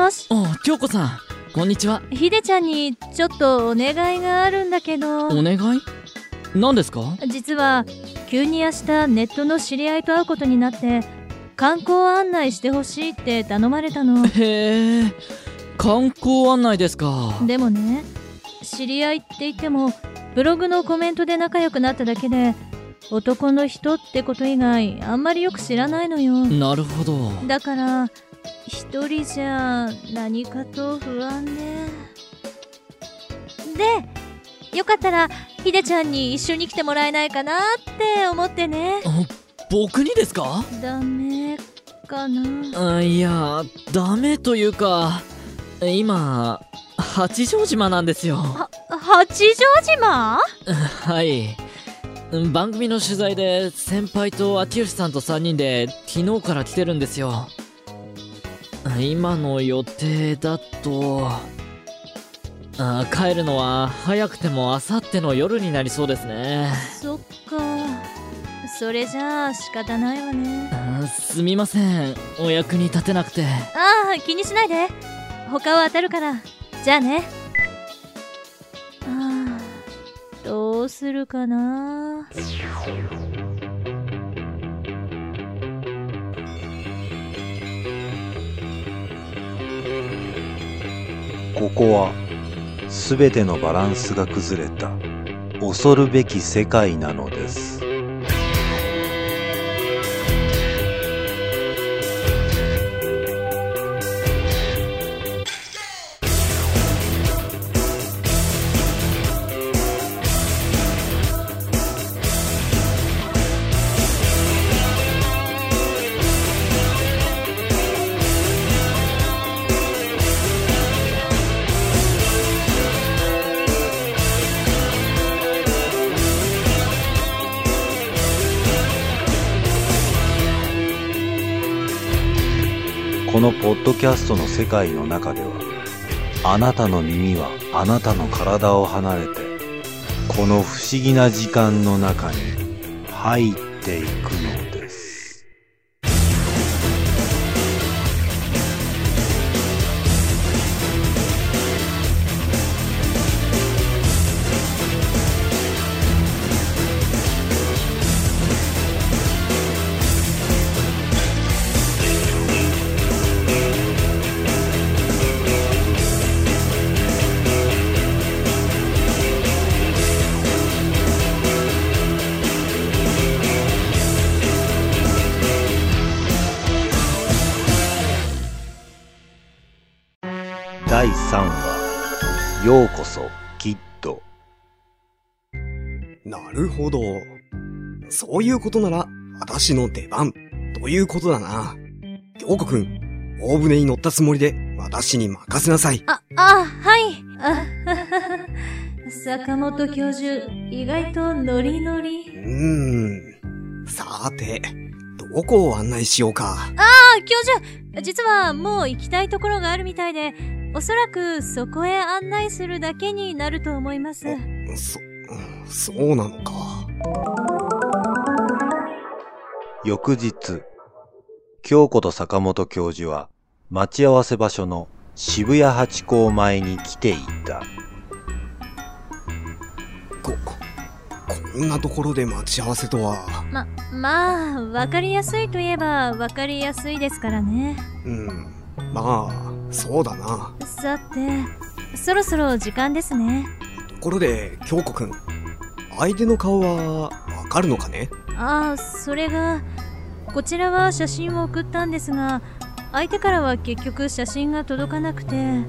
ます。あ京子さんこんにちは。ひでちゃんにちょっとお願いがあるんだけど。お願い？何ですか？実は急に明日ネットの知り合いと会うことになって観光案内してほしいって頼まれたの。へえ観光案内ですか。でもね知り合いって言ってもブログのコメントで仲良くなっただけで男の人ってこと以外あんまりよく知らないのよ。なるほど。だから一人じゃ何かと不安ででよかったらひでちゃんに一緒に来てもらえないかなって思ってね。あ僕にですか？ダメかな。あいやダメというか今八丈島なんですよ。は八丈島？はい。番組の取材で先輩と秋吉さんと3人で昨日から来てるんですよ今の予定だとあ帰るのは早くても明後日の夜になりそうですね。そっか。それじゃあ仕方ないわね。あすみません。お役に立てなくて。ああ気にしないで。他は当たるから。じゃあね。ああどうするかなここは全てのバランスが崩れた。恐るべき世界なのです。のポッドキャストの世界の中ではあなたの耳はあなたの体を離れてこの不思議な時間の中に入っていくの。なるほど。そういうことなら、私の出番、ということだな。京子くん、大船に乗ったつもりで、私に任せなさい。ああはいあ 坂本教授意外とノリノリうーん。さて、どこを案内しようか。あ教授実はもう行きたいところがあるみたいでおそらくそこへ案内するだけになると思いますそ、そうなのか。翌日京子と坂本教授は待ち合わせ場所の渋谷八甲前に来ていたこ、こんなところで待ち合わせとは。ままあわかりやすいといえばわかりやすいですからねうん。まあ、そうだな。さてそろそろ時間ですねところで、京子くん。相手の顔は、わかるのかね？ああそれがこちらは写真を送ったんですが相手からは結局写真が届かなくて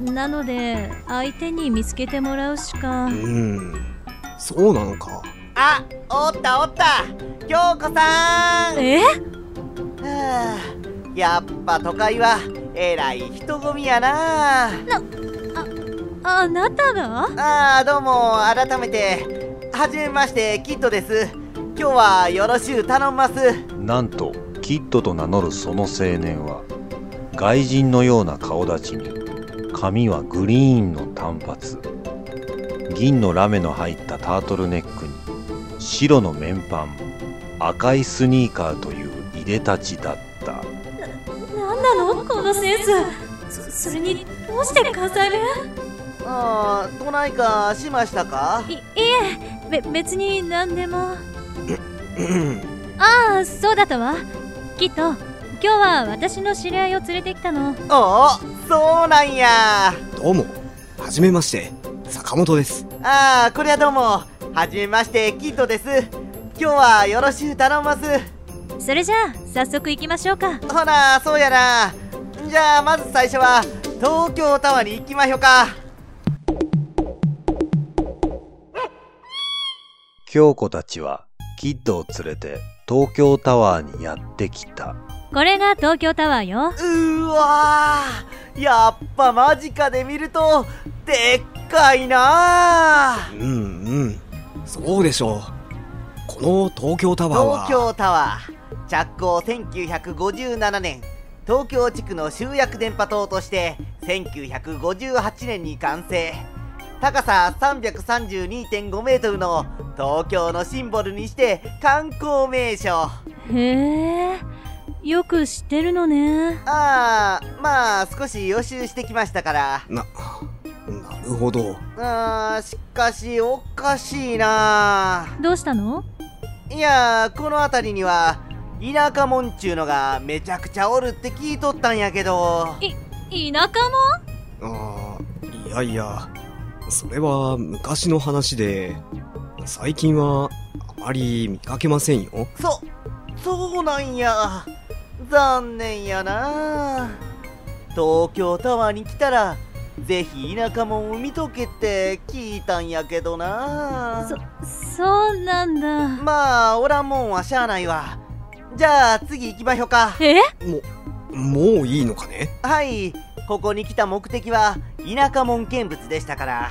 なので相手に見つけてもらうしかうーん。そうなのか。あ、おったおった京子さんえ？はあやっぱ都会はえらい人混みやな。あなたが？ああどうも改めてはじめましてキッドです。今日はよろしゅう頼んます。なんとキッドと名乗るその青年は外人のような顔立ちに髪はグリーンの短髪。銀のラメの入ったタートルネックに白の綿パン赤いスニーカーといういでたちだったなんなの？このセンス。それにどうして飾る？ああどないかしましたか？いいえべ別に何でも。うん。ああそうだったわきっと今日は私の知り合いを連れてきたの。おおそうなんや。どうも。はじめまして。坂本です。ああこりゃどうも。はじめましてキッドです。今日はよろしゅう頼んますそれじゃあ早速行きましょうかほなそうやなじゃあまず最初は東京タワーに行きましょうか京子たちはキッドを連れて東京タワーにやってきた。これが東京タワーようーわーやっぱ間近で見るとでっかいなうんうん。そうでしょう。この東京タワーは。東京タワー着工1957年東京地区の集約電波塔として1958年に完成。高さ332.5メートルの東京のシンボルにして観光名所。へえよく知ってるのね。ああまあ少し予習してきましたから。な、なるほど。あーしかしおかしいなどうしたの？いやこの辺りには田舎もんちゅうのがめちゃくちゃおるって聞いとったんやけど。い田舎もああ、いやいや、それは昔の話で、最近はあまり見かけませんよ。そそうなんや。残念やな。東京タワーに来たらぜひ田舎もんを見とけって聞いたんやけどな。そそうなんだ。まあおらんもんはしゃあないわじゃあ次行きましょうか。え？も、もういいのかね？はい。ここに来た目的は田舎もん見物でしたから。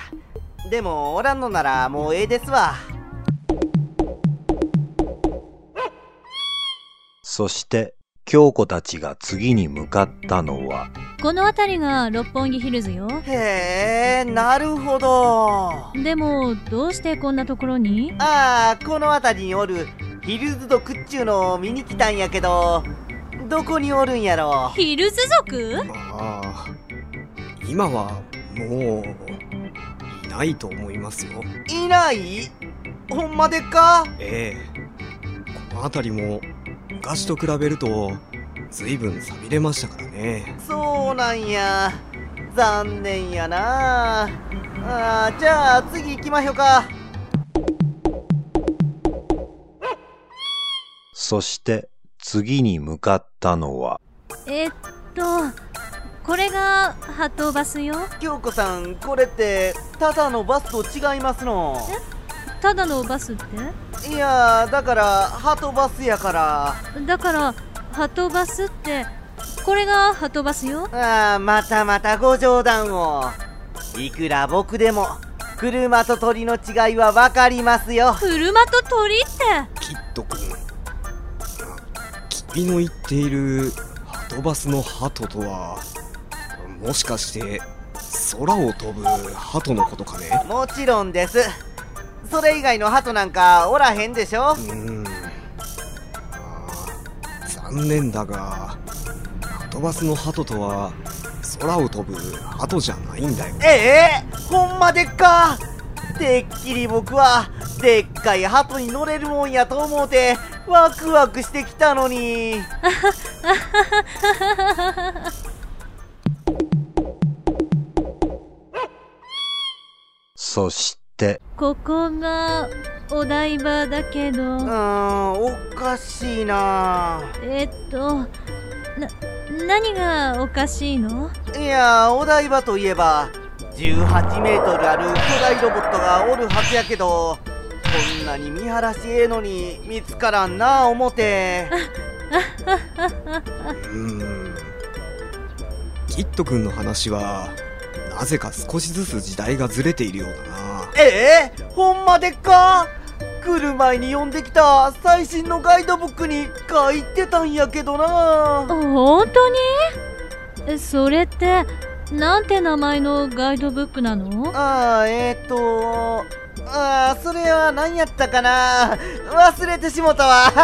でもおらんのならもうええですわ。そして京子たちが次に向かったのは。この辺りが六本木ヒルズよ。へえなるほど。でもどうしてこんなところに？ああこの辺りにおるヒルズ族っちゅうのを見に来たんやけどどこにおるんやろ？ヒルズ族？まあ、今はもう、いないと思いますよ。いない？ほんまでっか？ええ。この辺りも、昔と比べると、随分錆びれましたからね。そうなんや。残念やな。あーじゃあ次行きましょうかそして次に向かったのは。えっとこれがハトバスよ。京子さんこれってただのバスと違いますの？ただのバスって？いやだからハトバスやから。だからハトバスってこれがハトバスよ。あーまたまたご冗談を。いくら僕でも車と鳥の違いは分かりますよ。車と鳥って？キッド君。あ君の言っている、ハトバスのハトとは、もしかして、空を飛ぶハトのことかね？もちろんですそれ以外のハトなんかおらへんでしょ？うーん。あー残念だが、ハトバスのハトとは、空を飛ぶハトじゃないんだよ。ええ？ほんまでっか？てっきり僕はでっかいハトに乗れるもんやと思うてワクワクしてきたのに。そして。ここがお台場だけど。うーんおかしいな。えっとな何がおかしいの？いやお台場といえば18メートルある巨大ロボットがおるはずやけどこんなに見晴らしええのに見つからんな思て。うーん。キッド君の話は、なぜか少しずつ時代がずれているようだな。ええ？ほんまでっか？来る前に読んできた最新のガイドブックに書いてたんやけどな。本当に？えそれってなんて名前のガイドブックなの？あーえー、っとあーそれは何やったかな？忘れてしもたわ。そう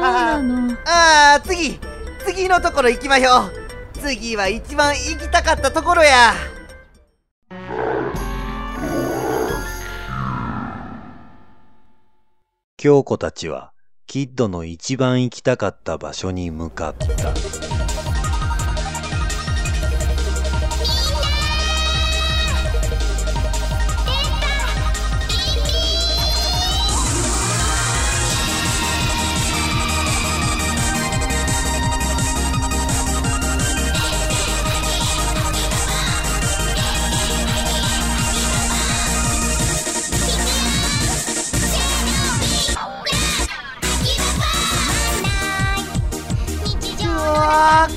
なの。あー次次のところ行きましょう。次は一番行きたかったところや。京子たちはキッドの一番行きたかった場所に向かった。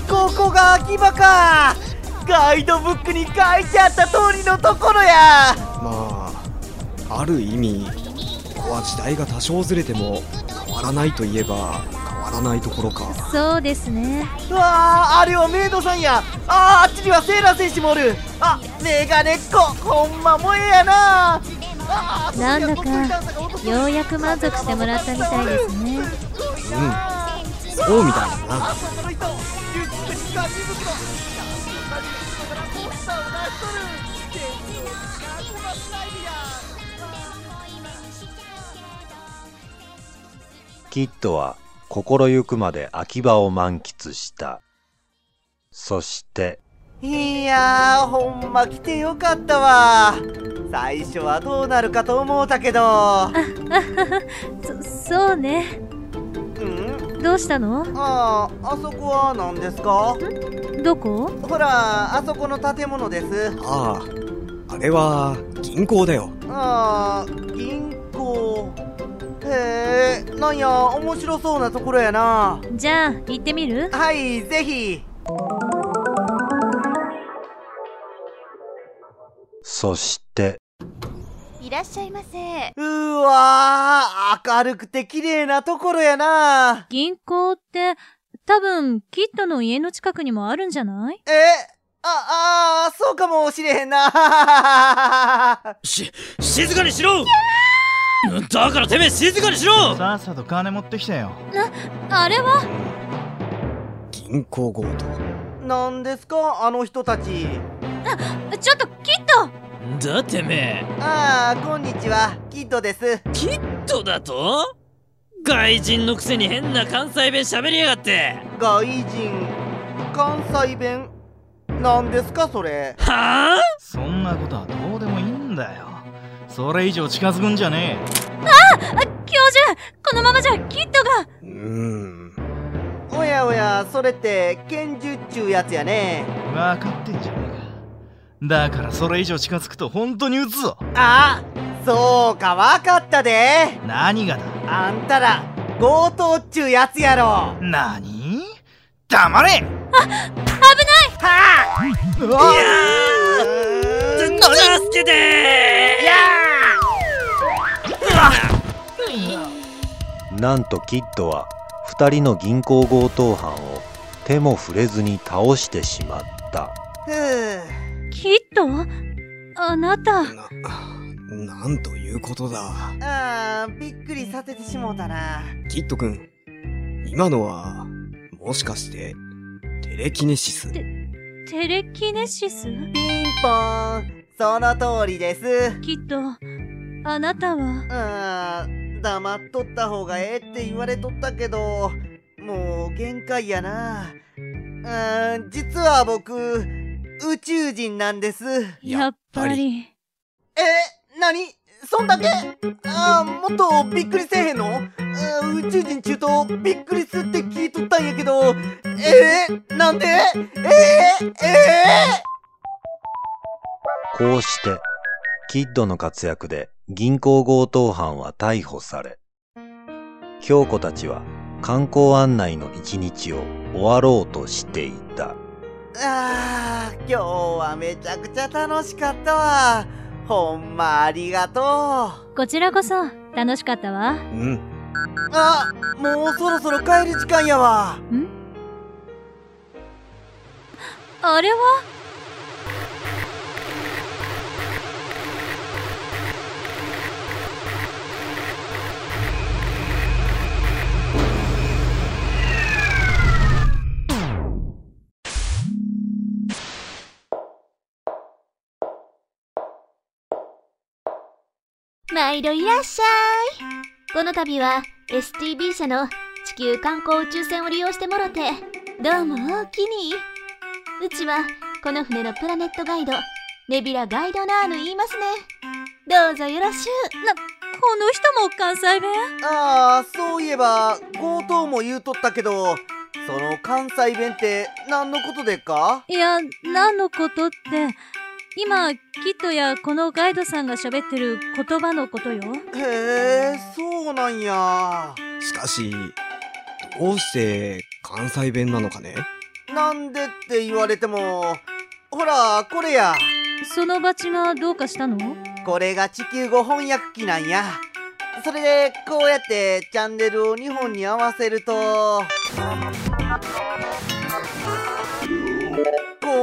ここが秋葉か。ガイドブックに書いてあった通りのところや。まあある意味ここは時代が多少ずれても変わらないといえば変わらないところか。そうですね。うわーあれはメイドさんや。あーあっちにはセーラー選手もおる。あメガネっ子。ほんまもええやな。なんだかようやく満足してもらったみたいですね。うん。そうみたいだなその人リュックに紙袋何からこうしたを出しとる天井を使ってますないやキッドは心ゆくまで秋葉を満喫した。そして、いやーほんま来てよかったわ。最初はどうなるかと思うたけど。そそうね。うんどうしたの？あああそこは何ですか？どこ？ほらあそこの建物です。あああれは銀行だよ。ああ銀行。へえなんや面白そうなところやな。じゃあ行ってみる？はいぜひ。そして、いらっしゃいませ。うーわー明るくて綺麗なところやな。銀行って多分キッドの家の近くにもあるんじゃない？えああーそうかもしれへんな。し、静かにしろ。だからてめえ静かにしろ。さっさと金持ってきたよ。あれは？銀行強盗。何ですか？あの人たち。ちょっとキッドだてめえ、ああこんにちは。キッドです。キッドだと？外人のくせに変な関西弁喋りやがって。外人関西弁何ですかそれ？はあ？そんなことはどうでもいいんだよ。それ以上近づくんじゃね教授このままじゃキッドが。うーん。おやおやそれって拳銃っちゅうやつやね。え分かってんじゃねえ。かだからそれ以上近づくと本当に撃つぞ。あそうかわかったで。何がだ？あんたら強盗っちゅうやつやろ。何？黙れ！い！やー助けてなんとキッドは二人の銀行強盗犯を手も触れずに倒してしまった。ふうキッドあなた。ななんということだ。あーびっくりさせてしもうたな。キッド君今のはもしかしてテレキネシス？テレキネシス？ピンポーンその通りです。キッドあなたは？あー黙っとった方がええって言われとったけどもう限界やな。あー実は僕宇宙人なんです。やっぱり。え何？そんだけ？あーもっとびっくりせえへんの？宇宙人中とびっくりするって聞いとったんやけど。えー、なんで？えー、えこうして、キッドの活躍で銀行強盗犯は逮捕され、京子たちは観光案内の一日を終わろうとしていた。ー、あー今日はめちゃくちゃ楽しかったわ。ほんまありがとう。こちらこそ楽しかったわ。うん。あもうそろそろ帰る時間やわ。ん？あれは？毎度いらっしゃい。この度は STB 社の地球観光宇宙船を利用してもろてどうもおおきに。うちはこの船のプラネットガイドネビラガイドナーヌ言いますね。どうぞよろしゅう。なこの人も関西弁？ああそういえば強盗も言うとったけどその関西弁って何のことでっか？いや何のことって今キッドやこのガイドさんが喋ってる言葉のことよ。へえそうなんや。しかしどうして関西弁なのかね？なんでって言われてもほらこれや。そのバチがどうかしたの？これが地球語翻訳機なんや。それでこうやってチャンネルを日本に合わせると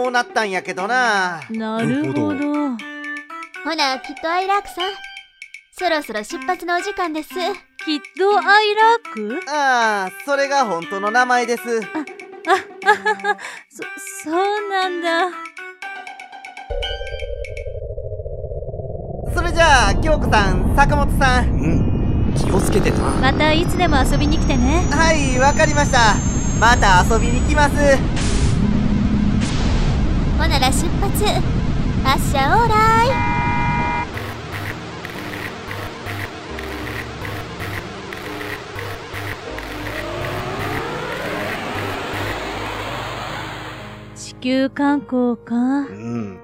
こうなったんやけどな。なるほど。ほなきっとアイラークさん。そろそろ出発のお時間です。キッドアイラーク？ああそれが本当の名前です。そそうなんだそれじゃあ京子さん坂本さんうん気をつけてなまたいつでも遊びに来てねはいわかりましたまた遊びに来ますほなら出発。発車オーライ地球観光か？うん。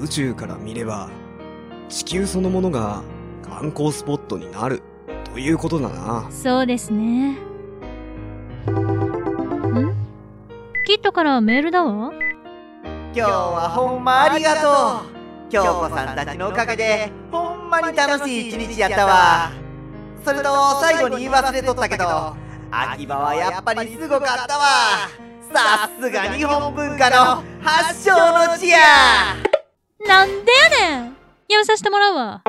宇宙から見れば地球そのものが観光スポットになるということだな。そうですね。ん？キッドからメールだわ今日はほんまありがとう。京子さんたちのおかげでほんまに楽しい一日やったわ。それと最後に言い忘れとったけど秋葉はやっぱりすごかったわ。さすが日本文化の発祥の地や。なんでやねん。やめさせてもらうわ。